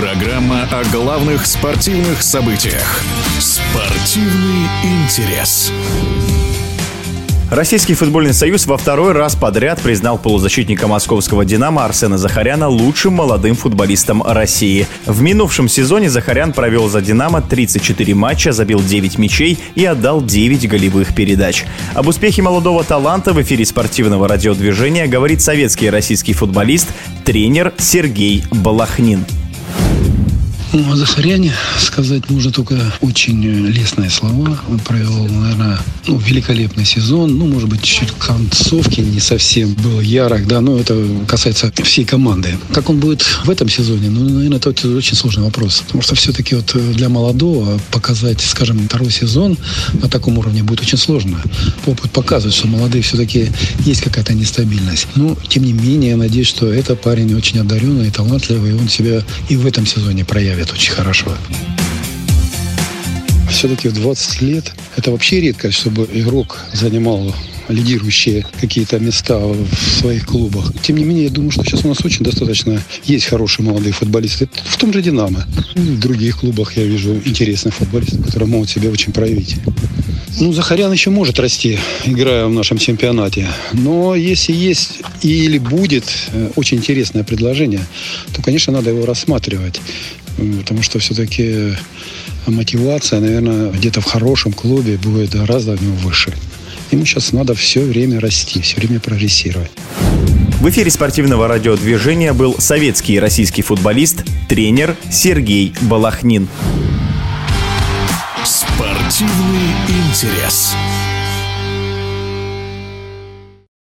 Программа о главных спортивных событиях. Спортивный интерес. Российский футбольный союз во второй раз подряд признал полузащитника московского «Динамо» Арсена Захаряна лучшим молодым футболистом России. В минувшем сезоне Захарян провел за «Динамо» 34 матча, забил 9 мячей и отдал 9 голевых передач. Об успехе молодого таланта в эфире спортивного радиодвижения говорит советский и российский футболист, тренер Сергей Балахнин. Ну, о Захаряне сказать можно только очень лестные слова. Он провел, наверное, ну, великолепный сезон. Ну, может быть, чуть-чуть концовки не совсем был ярок, да, но это касается всей команды. Как он будет в этом сезоне? Ну, наверное, это очень сложный вопрос. Потому что все-таки вот для молодого показать, скажем, второй сезон на таком уровне будет очень сложно. Опыт показывает, что молодые все-таки есть какая-то нестабильность. Но, тем не менее, я надеюсь, что этот парень очень одаренный и талантливый, и он себя и в этом сезоне проявит ставят очень хорошо. Все-таки в 20 лет это вообще редкость, чтобы игрок занимал лидирующие какие-то места в своих клубах. Тем не менее, я думаю, что сейчас у нас очень достаточно есть хорошие молодые футболисты. В том же «Динамо». В других клубах я вижу интересных футболистов, которые могут себя очень проявить. Ну, Захарян еще может расти, играя в нашем чемпионате. Но если есть или будет э, очень интересное предложение, то, конечно, надо его рассматривать потому что все-таки мотивация, наверное, где-то в хорошем клубе будет гораздо выше. Ему сейчас надо все время расти, все время прогрессировать. В эфире спортивного радиодвижения был советский и российский футболист, тренер Сергей Балахнин. Спортивный интерес.